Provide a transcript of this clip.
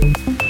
Bye.